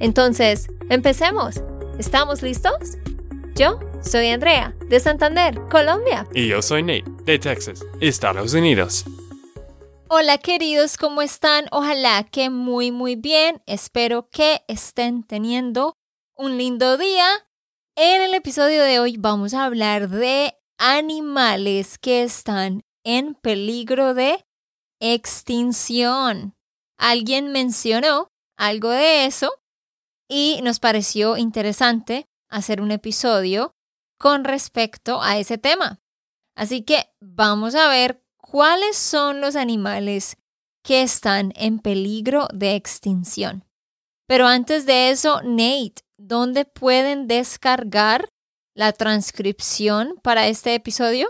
Entonces, empecemos. ¿Estamos listos? Yo soy Andrea, de Santander, Colombia. Y yo soy Nate, de Texas, Estados Unidos. Hola queridos, ¿cómo están? Ojalá que muy muy bien. Espero que estén teniendo un lindo día. En el episodio de hoy vamos a hablar de animales que están en peligro de extinción. Alguien mencionó algo de eso y nos pareció interesante hacer un episodio con respecto a ese tema. Así que vamos a ver cuáles son los animales que están en peligro de extinción. Pero antes de eso, Nate, ¿dónde pueden descargar la transcripción para este episodio?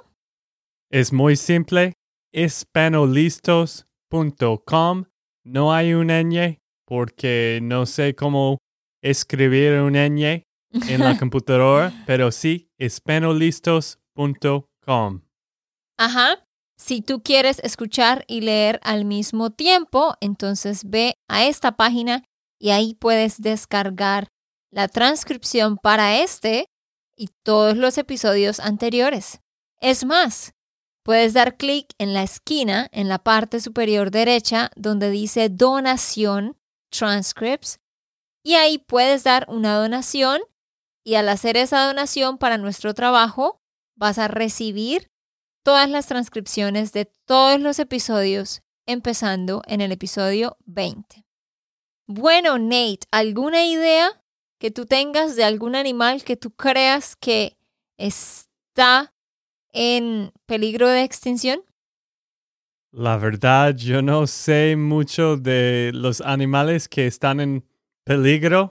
Es muy simple, espanolistos.com. No hay un ñ porque no sé cómo escribir un ñ en la computadora, pero sí, espanolistos.com. Ajá. Si tú quieres escuchar y leer al mismo tiempo, entonces ve a esta página y ahí puedes descargar la transcripción para este y todos los episodios anteriores. Es más, puedes dar clic en la esquina en la parte superior derecha donde dice donación transcripts y ahí puedes dar una donación y al hacer esa donación para nuestro trabajo vas a recibir todas las transcripciones de todos los episodios empezando en el episodio 20. Bueno, Nate, ¿alguna idea que tú tengas de algún animal que tú creas que está en peligro de extinción? La verdad, yo no sé mucho de los animales que están en peligro.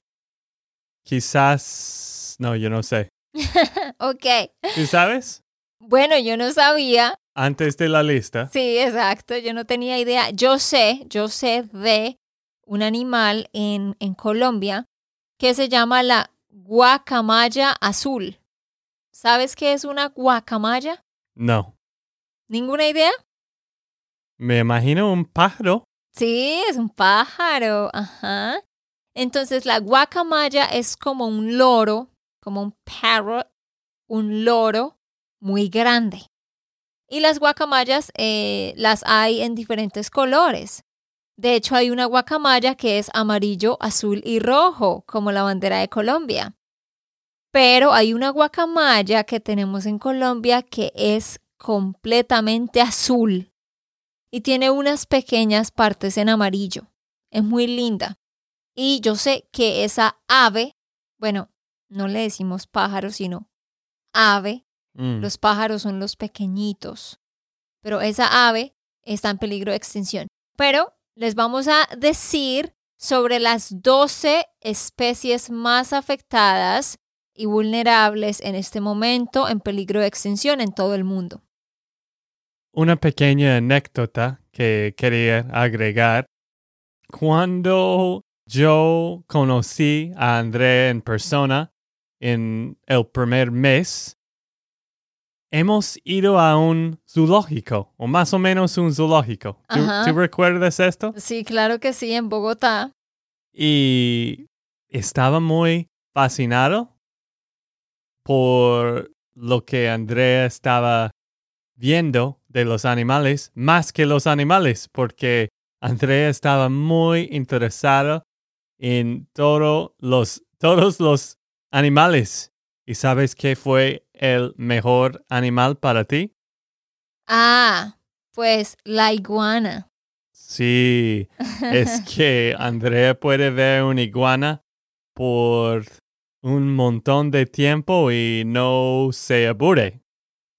Quizás, no, yo no sé. ok. ¿Tú sabes? Bueno, yo no sabía. Antes de la lista. Sí, exacto, yo no tenía idea. Yo sé, yo sé de un animal en, en Colombia que se llama la guacamaya azul. ¿Sabes qué es una guacamaya? No. ¿Ninguna idea? Me imagino un pájaro. Sí, es un pájaro. Ajá. Entonces la guacamaya es como un loro, como un parrot, un loro muy grande. Y las guacamayas eh, las hay en diferentes colores. De hecho, hay una guacamaya que es amarillo, azul y rojo, como la bandera de Colombia. Pero hay una guacamaya que tenemos en Colombia que es completamente azul y tiene unas pequeñas partes en amarillo. Es muy linda. Y yo sé que esa ave, bueno, no le decimos pájaro, sino ave. Mm. Los pájaros son los pequeñitos. Pero esa ave está en peligro de extinción. Pero les vamos a decir sobre las 12 especies más afectadas y vulnerables en este momento en peligro de extinción en todo el mundo. Una pequeña anécdota que quería agregar. Cuando yo conocí a André en persona en el primer mes, hemos ido a un zoológico, o más o menos un zoológico. ¿Tú, tú recuerdas esto? Sí, claro que sí, en Bogotá. Y estaba muy fascinado por lo que Andrea estaba viendo de los animales, más que los animales, porque Andrea estaba muy interesado en todo los, todos los animales. ¿Y sabes qué fue el mejor animal para ti? Ah, pues la iguana. Sí, es que Andrea puede ver una iguana por un montón de tiempo y no se aburre.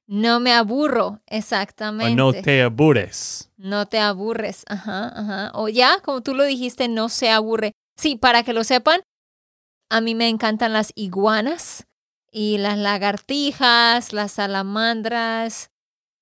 No me aburro, O exactamente. no te aburres. No te aburres, ajá, ajá. O ya, como tú lo dijiste, no se aburre. Sí, para que lo sepan, a mí me encantan las iguanas y las lagartijas, las salamandras,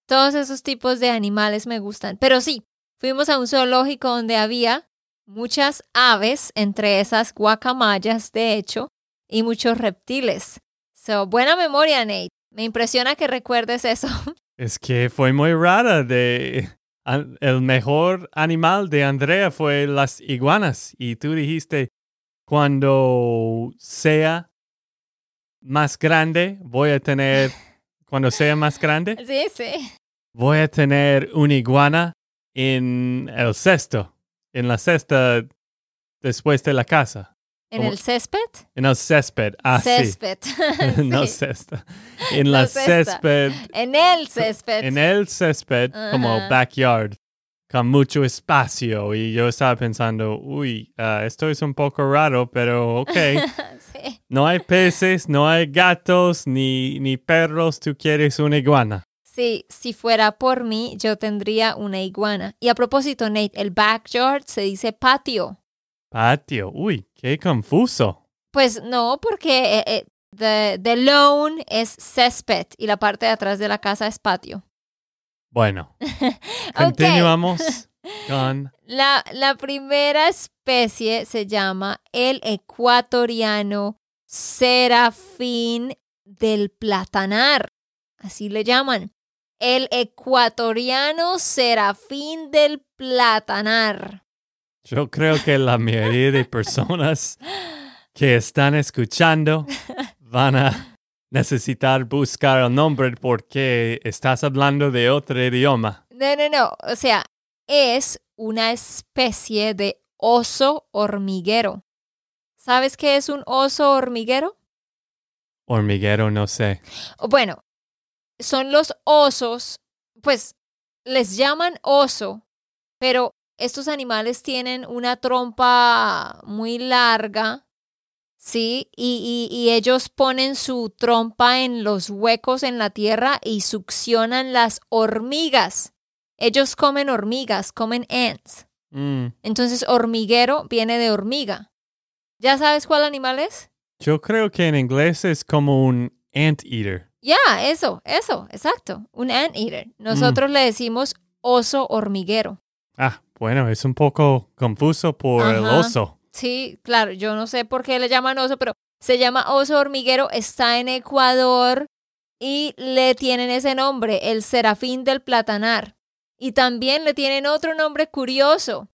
todos esos tipos de animales me gustan. Pero sí, fuimos a un zoológico donde había muchas aves, entre esas guacamayas, de hecho, y muchos reptiles. So, buena memoria, Nate. Me impresiona que recuerdes eso. Es que fue muy rara de el mejor animal de Andrea fue las iguanas y tú dijiste cuando sea más grande voy a tener cuando sea más grande Sí, sí. voy a tener una iguana en el cesto, en la cesta después de la casa. ¿En Como- el césped? En el césped. Ah, sí. césped. no Sí. cesta. En la No césped. En el césped. En el césped, como Ajá. backyard, con mucho espacio. Y yo estaba pensando, uy, ah, esto es un poco raro, pero ok. sí. No hay peces, no hay gatos, ni, ni perros. Tú quieres una iguana. Sí, si fuera por mí, yo tendría una iguana. Y a propósito, Nate, el backyard se dice patio. Patio. Uy, qué confuso. Pues no, porque eh, eh, the, the lawn es césped y la parte de atrás de la casa es patio. Bueno, continuamos con La, la primera especie se llama el ecuatoriano serafín del platanar. Así le llaman. El ecuatoriano serafín del platanar. Yo creo que la mayoría de personas que están escuchando van a necesitar buscar el nombre porque estás hablando de otro idioma. No, no, no. O sea, es una especie de oso hormiguero. ¿Sabes qué es un oso hormiguero? Hormiguero, no sé. Bueno, son los osos, pues les llaman oso, pero estos animales tienen una trompa muy larga, ¿sí? Y, y- y ellos ponen su trompa en los huecos en la tierra y succionan las hormigas. Ellos comen hormigas, comen ants. Mm, Entonces, hormiguero viene de hormiga. ¿Ya sabes cuál animal es? yo creo que en inglés es como un anteater. Ya, eso, eso, exacto. Un anteater. Nosotros le decimos oso hormiguero. Ah, bueno, es un poco confuso por el oso. Sí, claro, yo no sé por qué le llaman oso, pero se llama oso hormiguero, está en Ecuador y le tienen ese nombre, el serafín del platanar. Y también le tienen otro nombre curioso,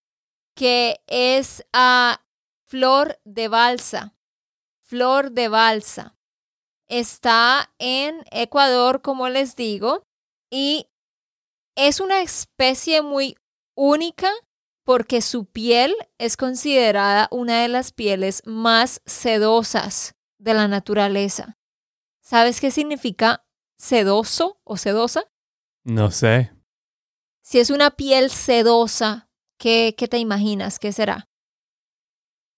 que es a flor de balsa. Flor de balsa. Está en Ecuador, como les digo, y es una especie muy única porque su piel es considerada una de las pieles más sedosas de la naturaleza. ¿Sabes qué significa sedoso o sedosa? No sé. Si es una piel sedosa, ¿qué, qué te imaginas? ¿Qué será?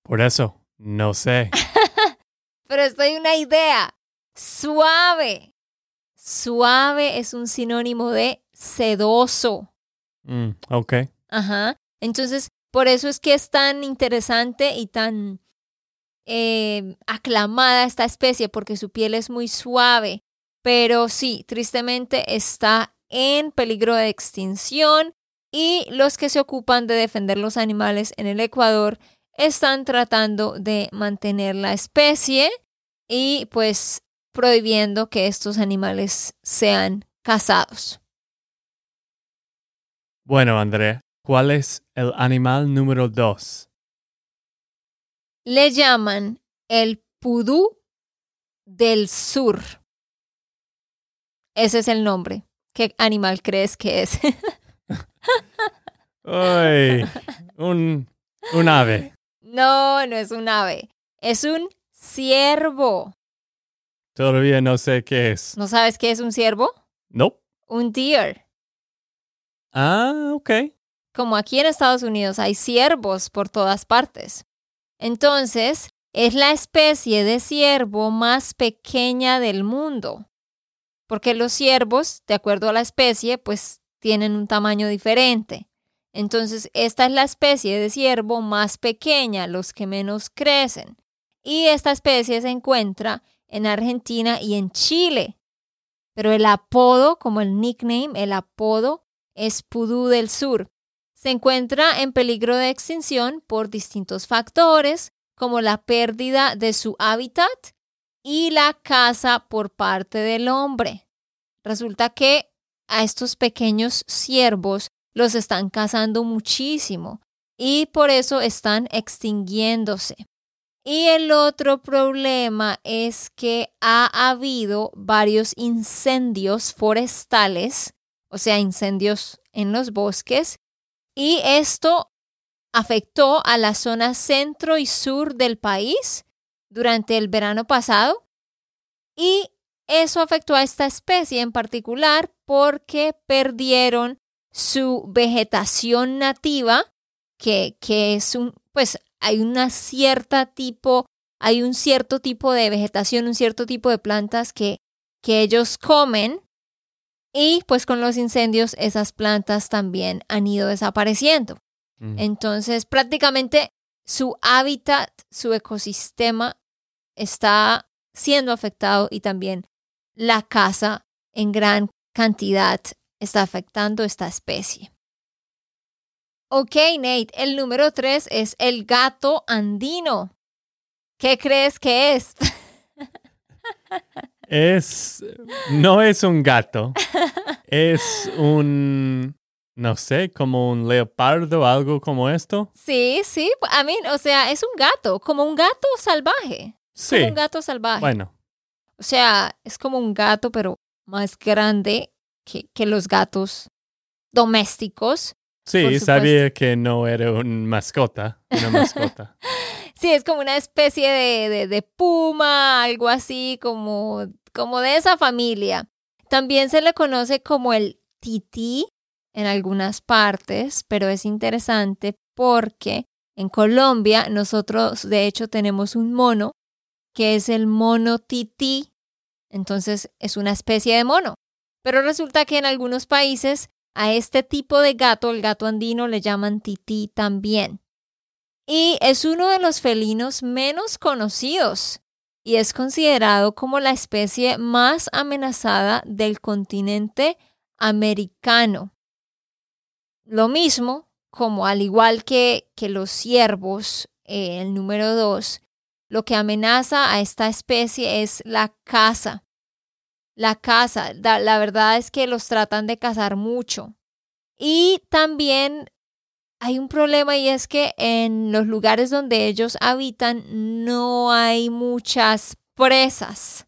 Por eso, no sé. Pero estoy una idea. Suave. Suave es un sinónimo de sedoso. Mm, ok. Ajá. Entonces, por eso es que es tan interesante y tan eh, aclamada esta especie, porque su piel es muy suave. Pero sí, tristemente está en peligro de extinción y los que se ocupan de defender los animales en el Ecuador están tratando de mantener la especie y pues prohibiendo que estos animales sean cazados. Bueno, Andrea, ¿cuál es el animal número dos? le llaman el pudú del sur. Ese es el nombre. ¿Qué animal crees que es? Uy, un, un ave. no, no es un ave. Es un ciervo. Todavía no sé qué es. ¿No sabes qué es un ciervo? Nope. Un deer. Ah, ok. Como aquí en Estados Unidos hay ciervos por todas partes. Entonces, es la especie de ciervo más pequeña del mundo. Porque los ciervos, de acuerdo a la especie, pues tienen un tamaño diferente. Entonces, esta es la especie de ciervo más pequeña, los que menos crecen. Y esta especie se encuentra en Argentina y en Chile. Pero el apodo, como el nickname, el apodo es pudú del sur. Se encuentra en peligro de extinción por distintos factores, como la pérdida de su hábitat y la caza por parte del hombre. Resulta que a estos pequeños ciervos los están cazando muchísimo y por eso están extinguiéndose. Y el otro problema es que ha habido varios incendios forestales, o sea, incendios en los bosques, y esto afectó a la zona centro y sur del país durante el verano pasado y eso afectó a esta especie en particular porque perdieron su vegetación nativa, que, que es un, pues hay una cierta tipo, hay un cierto tipo de vegetación, un cierto tipo de plantas que, que ellos comen y pues con los incendios esas plantas también han ido desapareciendo. Entonces prácticamente su hábitat, su ecosistema está siendo afectado y también la caza en gran cantidad está afectando esta especie. Ok, Nate, el número tres es el gato andino. ¿Qué crees que es? Es, no es un gato, es un, no sé, como un leopardo, algo como esto. Sí, sí, a mí, o sea, es un gato, como un gato salvaje. Sí. Como un gato salvaje. Bueno, O sea, es como un gato, pero más grande que, que los gatos domésticos. sí, sabía que no era un mascota, una mascota. Sí, es como una especie de, de, de puma, algo así, como, como de esa familia. También se le conoce como el tití en algunas partes, pero es interesante porque en Colombia nosotros de hecho tenemos un mono que es el mono tití. Entonces es una especie de mono. Pero resulta que en algunos países a este tipo de gato, el gato andino, le llaman tití también. Y es uno de los felinos menos conocidos y es considerado como la especie más amenazada del continente americano. Lo mismo, como al igual que, que los ciervos, eh, el número dos, lo que amenaza a esta especie es la caza. La caza, la, la verdad es que los tratan de cazar mucho. Y también hay un problema y es que en los lugares donde ellos habitan no hay muchas presas.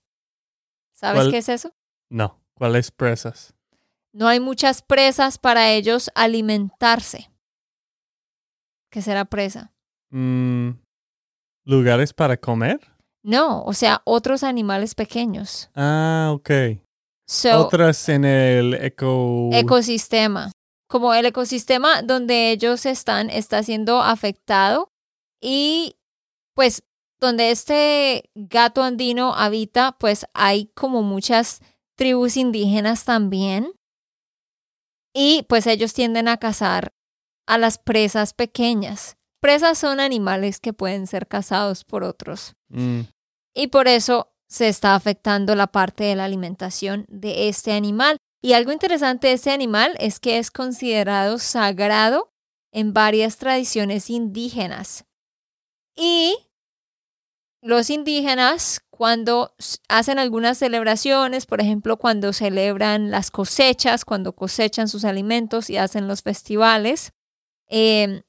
¿Sabes ¿Cuál? qué es eso? No, ¿cuáles presas? No hay muchas presas para ellos alimentarse. ¿Qué será presa? Mm, ¿Lugares para comer? No, o sea, otros animales pequeños. Ah, ok. So, Otras en el eco... ecosistema. Como el ecosistema donde ellos están está siendo afectado y pues donde este gato andino habita, pues hay como muchas tribus indígenas también. Y pues ellos tienden a cazar a las presas pequeñas. Presas son animales que pueden ser cazados por otros. Mm, Y por eso se está afectando la parte de la alimentación de este animal. Y algo interesante de este animal es que es considerado sagrado en varias tradiciones indígenas. Y los indígenas, cuando hacen algunas celebraciones, por ejemplo, cuando celebran las cosechas, cuando cosechan sus alimentos y hacen los festivales, em,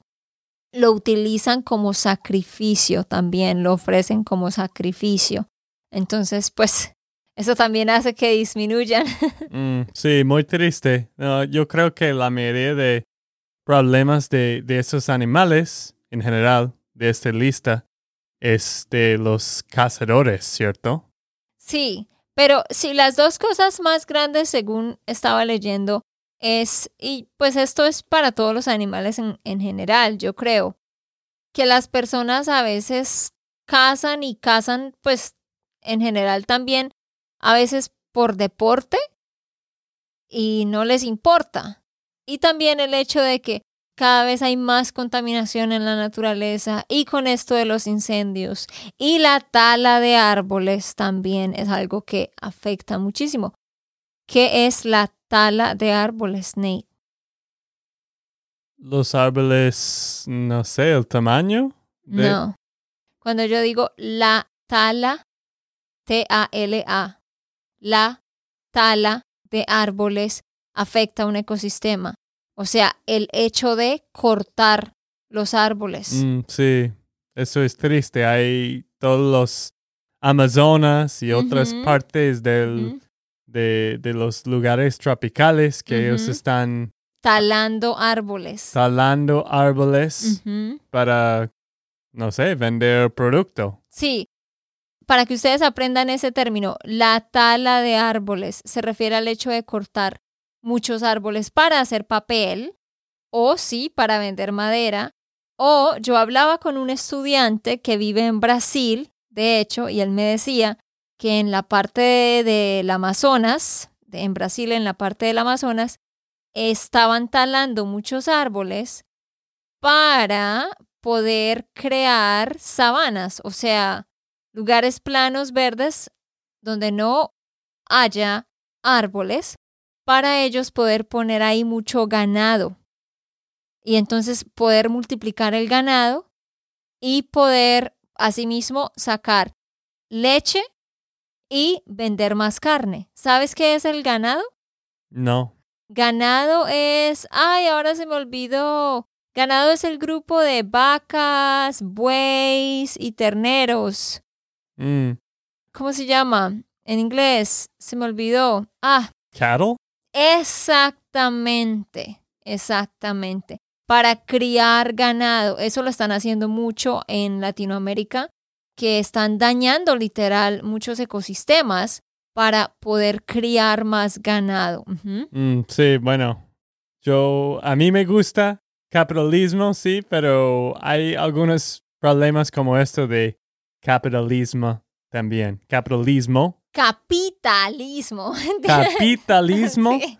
lo utilizan como sacrificio también, lo ofrecen como sacrificio. Entonces, pues, eso también hace que disminuyan. mm, sí, muy triste. No, yo creo que la mayoría de problemas de, de esos animales, en general, de esta lista, es de los cazadores, ¿cierto? Sí, pero sí, las dos cosas más grandes, según estaba leyendo, es, y pues esto es para todos los animales en, en general, yo creo, que las personas a veces cazan y cazan, pues en general también, a veces por deporte y no les importa. Y también el hecho de que cada vez hay más contaminación en la naturaleza y con esto de los incendios y la tala de árboles también es algo que afecta muchísimo. ¿Qué es la tala de árboles, Nate? Los árboles, no sé, el tamaño. de- No. Cuando yo digo la tala, T-A-L-A, la tala de árboles afecta a un ecosistema. O sea, el hecho de cortar los árboles. Mm, sí, eso es triste. Hay todos los Amazonas y otras partes del, de, de los lugares tropicales que ellos están Talando árboles. talando árboles para, no sé, vender producto. Sí, para que ustedes aprendan ese término, la tala de árboles se refiere al hecho de cortar muchos árboles para hacer papel o sí, para vender madera. O yo hablaba con un estudiante que vive en Brasil, de hecho, y él me decía que en la parte de- del Amazonas, en Brasil, en la parte del Amazonas, estaban talando muchos árboles para poder crear sabanas, o sea, lugares planos verdes donde no haya árboles, para ellos poder poner ahí mucho ganado. Y entonces poder multiplicar el ganado y poder asimismo sacar leche y vender más carne. ¿Sabes qué es el ganado? No. Ganado es, ay, ahora se me olvidó. Ganado es el grupo de vacas, bueyes y terneros. Mm, ¿Cómo se llama? En inglés, se me olvidó. Ah, cattle? exactamente, exactamente. Para criar ganado. Eso lo están haciendo mucho en Latinoamérica, que están dañando literal muchos ecosistemas para poder criar más ganado. Mm, sí, bueno. Yo, a mí me gusta capitalismo, sí, pero hay algunos problemas como esto de capitalismo también. Capitalismo. Capitalismo. Capitalismo. Sí,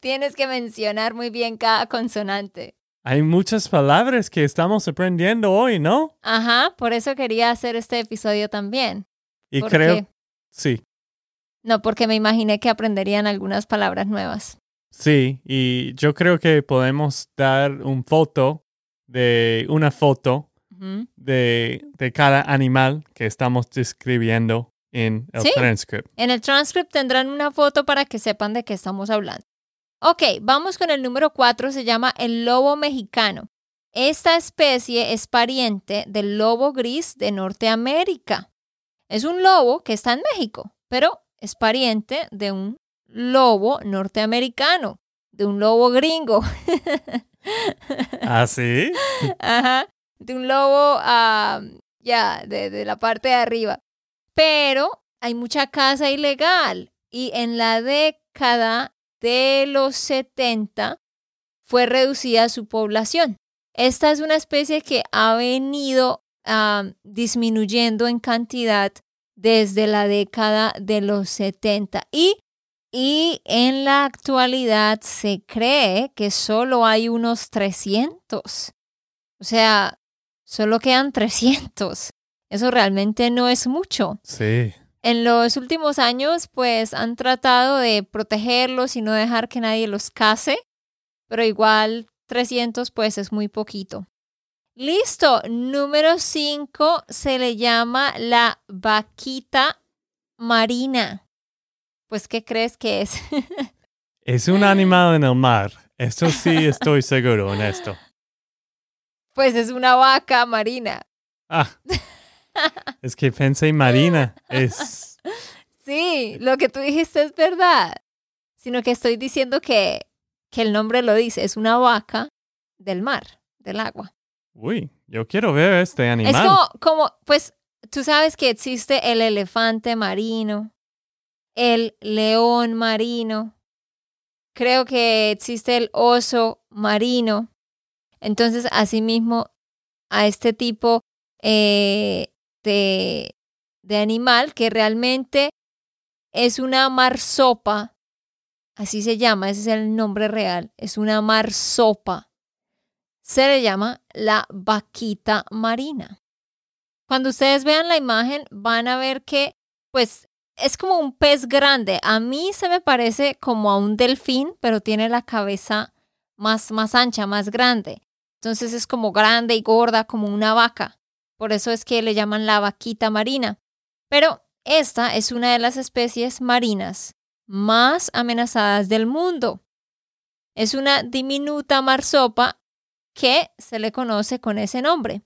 Tienes que mencionar muy bien cada consonante. Hay muchas palabras que estamos aprendiendo hoy, ¿no? Ajá, por eso quería hacer este episodio también. Y ¿Por creo, sí, No, porque me imaginé que aprenderían algunas palabras nuevas. sí, y yo creo que podemos dar un foto de una foto De, de cada animal que estamos describiendo en el Sí. transcript. En el transcript tendrán una foto para que sepan de qué estamos hablando. Ok, vamos con el número cuatro, se llama el lobo mexicano. Esta especie es pariente del lobo gris de Norteamérica. Es un lobo que está en México, pero es pariente de un lobo norteamericano, de un lobo gringo. ¿Ah, sí? Ajá, de un lobo, ah, ya, de, de la parte de arriba. Pero hay mucha caza ilegal y en la década de los 70 fue reducida su población. Esta es una especie que ha venido ah, disminuyendo en cantidad desde la década de los 70 y, y en la actualidad se cree que solo hay unos 300. O sea, solo quedan 300. Eso realmente no es mucho. Sí. En los últimos años, pues han tratado de protegerlos y no dejar que nadie los case, pero igual 300 pues es muy poquito. Listo, número 5 se le llama la vaquita marina. Pues, ¿qué crees que es? Es un animal en el mar. Esto sí estoy seguro en esto. Pues es una vaca marina. Ah. Es que pensé marina. Es. Sí, lo que tú dijiste es verdad. Sino que estoy diciendo que, que el nombre lo dice, es una vaca del mar, del agua. Uy, yo quiero ver este animal. Es como, como, pues, tú sabes que existe el elefante marino, el león marino, creo que existe el oso marino. Entonces, asimismo, a este tipo eh, de, de animal que realmente es una marsopa, así se llama, ese es el nombre real, es una marsopa. se le llama la vaquita marina. Cuando ustedes vean la imagen van a ver que pues es como un pez grande. A mí se me parece como a un delfín, pero tiene la cabeza más, más ancha, más grande. Entonces es como grande y gorda, como una vaca. Por eso es que le llaman la vaquita marina. Pero esta es una de las especies marinas más amenazadas del mundo. Es una diminuta marsopa que se le conoce con ese nombre.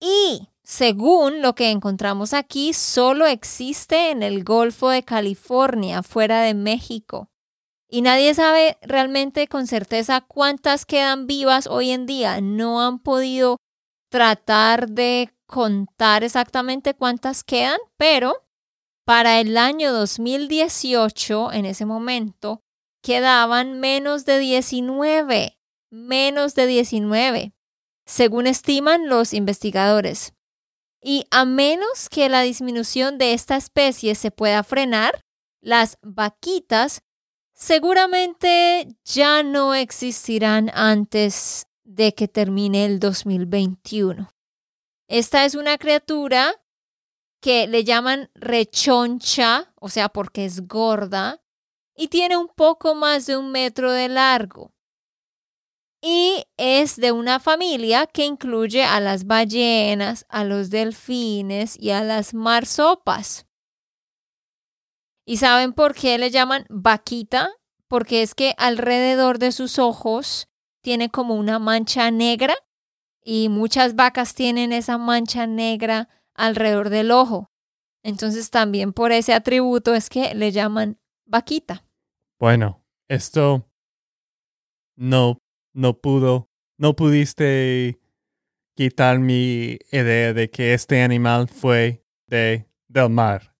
Y según lo que encontramos aquí, solo existe en el Golfo de California, fuera de México. Y nadie sabe realmente con certeza cuántas quedan vivas hoy en día. No han podido tratar de contar exactamente cuántas quedan, pero para el año 2018, en ese momento, quedaban menos de 19, menos de 19, según estiman los investigadores. Y a menos que la disminución de esta especie se pueda frenar, las vaquitas seguramente ya no existirán antes de que termine el 2021. Esta es una criatura que le llaman rechoncha, o sea, porque es gorda, y tiene un poco más de un metro de largo. Y es de una familia que incluye a las ballenas, a los delfines y a las marsopas. ¿Y saben por qué le llaman vaquita? Porque es que alrededor de sus ojos tiene como una mancha negra y muchas vacas tienen esa mancha negra alrededor del ojo. Entonces también por ese atributo es que le llaman vaquita. Bueno, esto no, no pudo, no pudiste quitar mi idea de que este animal fue de del mar.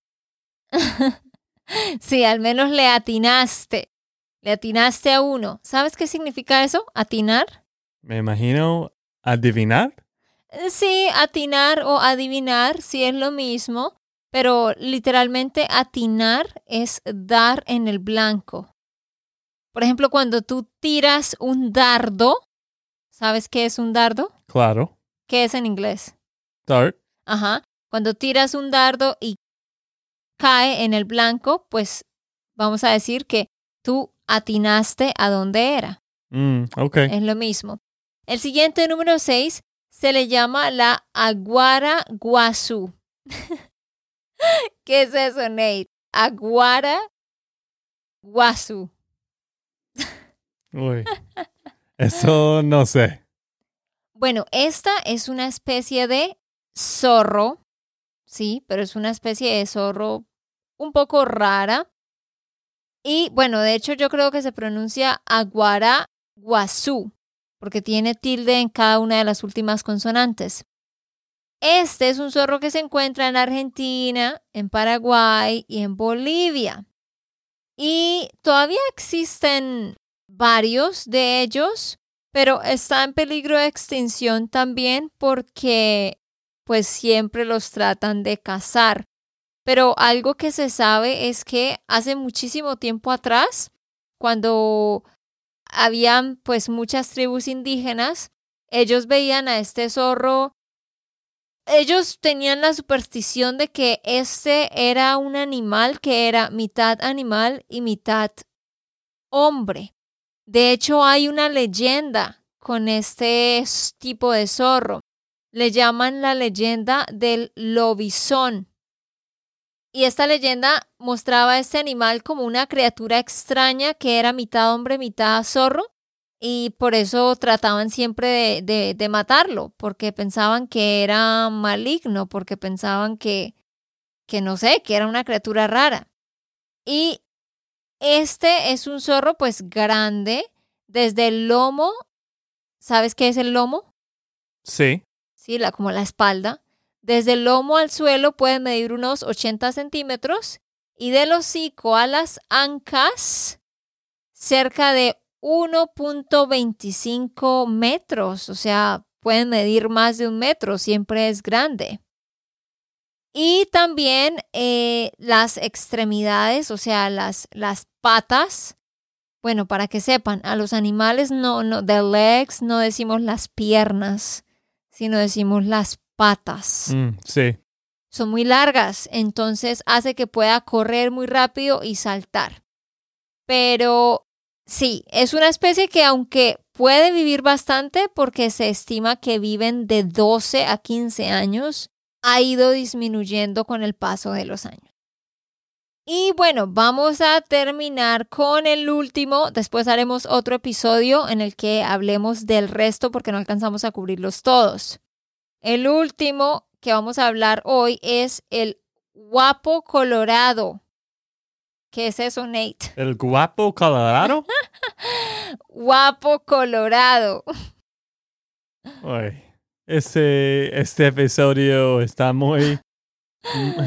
sí, al menos le atinaste. Le atinaste a uno. ¿Sabes qué significa eso? Atinar. Me imagino adivinar. Eh, sí, atinar o adivinar, sí es lo mismo, pero literalmente atinar es dar en el blanco. Por ejemplo, cuando tú tiras un dardo, ¿sabes qué es un dardo? Claro. ¿Qué es en inglés? Dart. Ajá. Cuando tiras un dardo y cae en el blanco, pues vamos a decir que tú atinaste a dónde era. Mm, ok. Es lo mismo. El siguiente número 6 se le llama la aguara guazú. ¿Qué es eso, Nate? Aguara guazú. Uy, eso no sé. Bueno, esta es una especie de zorro, sí, pero es una especie de zorro un poco rara. Y bueno, de hecho yo creo que se pronuncia aguara guazú porque tiene tilde en cada una de las últimas consonantes. Este es un zorro que se encuentra en Argentina, en Paraguay y en Bolivia. Y todavía existen varios de ellos, pero está en peligro de extinción también porque pues siempre los tratan de cazar. Pero algo que se sabe es que hace muchísimo tiempo atrás, cuando habían pues muchas tribus indígenas, ellos veían a este zorro, ellos tenían la superstición de que este era un animal que era mitad animal y mitad hombre. De hecho, hay una leyenda con este tipo de zorro. Le llaman la leyenda del lobizón. Y esta leyenda mostraba a este animal como una criatura extraña que era mitad hombre, mitad zorro. Y por eso trataban siempre de, de, matarlo, porque pensaban que era maligno, porque pensaban que, que no sé, que era una criatura rara. Y este es un zorro pues grande, desde el lomo. ¿Sabes qué es el lomo? Sí. Sí, la, como la espalda. Desde el lomo al suelo puede medir unos 80 centímetros y del hocico a las ancas cerca de 1.25 metros, o sea, pueden medir más de un metro, siempre es grande. Y también eh, las extremidades, o sea, las, las patas, Bueno, para que sepan, a los animales no, no, the legs no decimos las piernas, sino decimos las patas. Mm, sí. Son muy largas, entonces hace que pueda correr muy rápido y saltar. Pero sí, es una especie que aunque puede vivir bastante porque se estima que viven de 12 a 15 años, ha ido disminuyendo con el paso de los años. Y bueno, vamos a terminar con el último. Después haremos otro episodio en el que hablemos del resto porque no alcanzamos a cubrirlos todos. El último que vamos a hablar hoy es el guapo colorado. ¿Qué es eso, Nate? ¿El guapo colorado? guapo colorado. Uy, este, este episodio está muy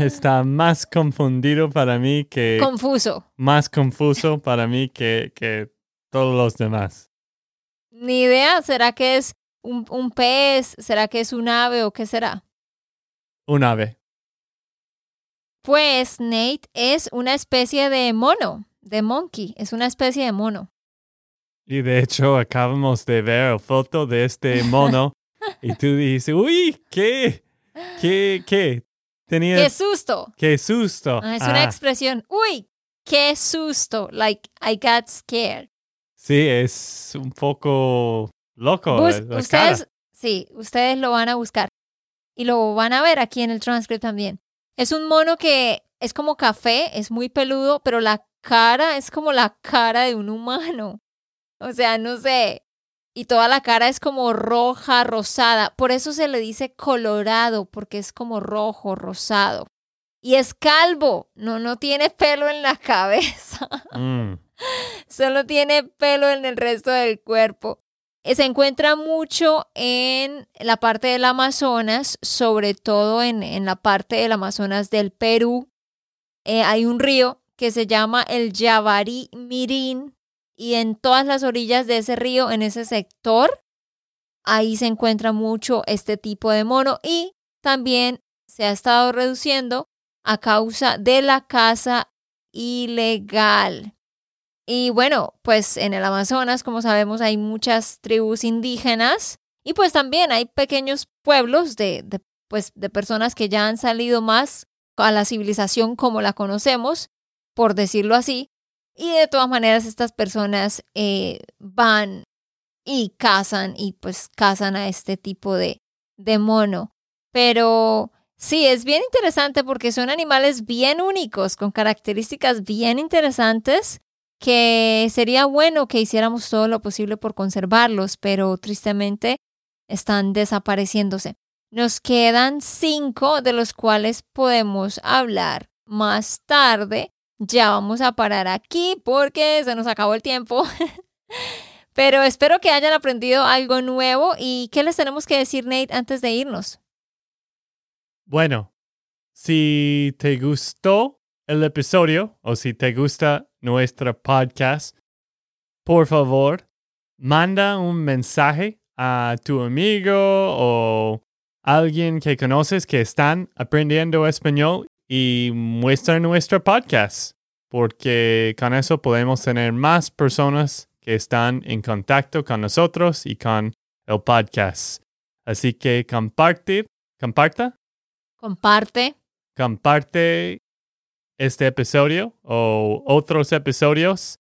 está más confundido para mí que... Confuso. Más confuso para mí que, que todos los demás. Ni idea, ¿será que es un, un pez? ¿Será que es un ave o qué será? Un ave. Pues Nate es una especie de mono, de monkey, es una especie de mono. Y de hecho acabamos de ver foto de este mono y tú dices, uy, ¿qué? ¿Qué? ¿Qué? ¡Qué susto! ¡Qué susto! Ah, es una ah. expresión. ¡Uy! ¡Qué susto! Like, I got scared. Sí, es un poco loco. ustedes, sí, ustedes lo van a buscar. Y lo van a ver aquí en el transcript también. Es un mono que es como café, es muy peludo, pero la cara es como la cara de un humano. O sea, no sé, y toda la cara es como roja, rosada. Por eso se le dice colorado, porque es como rojo, rosado. Y es calvo, no, no tiene pelo en la cabeza. Mm. Solo tiene pelo en el resto del cuerpo. Eh, se encuentra mucho en la parte del Amazonas, sobre todo en, en la parte del Amazonas del Perú. Eh, hay un río que se llama el Yavari Mirín, y en todas las orillas de ese río, en ese sector, ahí se encuentra mucho este tipo de mono y también se ha estado reduciendo a causa de la caza ilegal. Y bueno, pues en el Amazonas, como sabemos, hay muchas tribus indígenas y pues también hay pequeños pueblos de, pues, de personas que ya han salido más a la civilización como la conocemos, por decirlo así, y de todas maneras estas personas eh, van y cazan y pues cazan a este tipo de, de mono. Pero sí, es bien interesante porque son animales bien únicos, con características bien interesantes que sería bueno que hiciéramos todo lo posible por conservarlos, pero tristemente están desapareciéndose. Nos quedan cinco de los cuales podemos hablar más tarde ya vamos a parar aquí porque se nos acabó el tiempo. Pero espero que hayan aprendido algo nuevo y ¿qué les tenemos que decir, Nate, antes de irnos? Bueno, si te gustó el episodio o si te gusta nuestro podcast, por favor, manda un mensaje a tu amigo o alguien que conoces que están aprendiendo español y muestra nuestro podcast, porque con eso podemos tener más personas que están en contacto con nosotros y con el podcast. Así que comparte, comparta. Comparte. Comparte este episodio o otros episodios.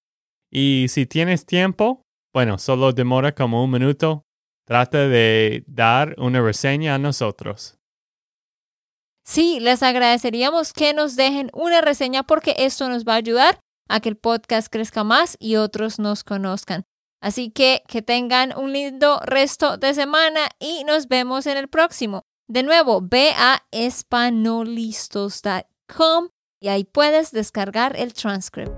Y si tienes tiempo, bueno, solo demora como un minuto, trata de dar una reseña a nosotros. Sí, les agradeceríamos que nos dejen una reseña porque esto nos va a ayudar a que el podcast crezca más y otros nos conozcan. Así que que tengan un lindo resto de semana y nos vemos en el próximo. De nuevo, ve a espanolistos.com y ahí puedes descargar el transcript.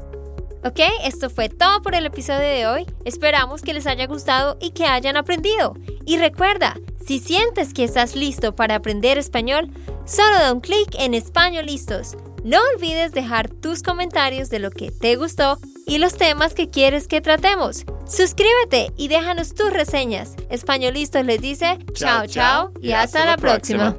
Ok, esto fue todo por el episodio de hoy. Esperamos que les haya gustado y que hayan aprendido. Y recuerda, si sientes que estás listo para aprender español, solo da un clic en Español Listos. No olvides dejar tus comentarios de lo que te gustó y los temas que quieres que tratemos. Suscríbete y déjanos tus reseñas. Españolistos les dice chao chao y hasta, la próxima.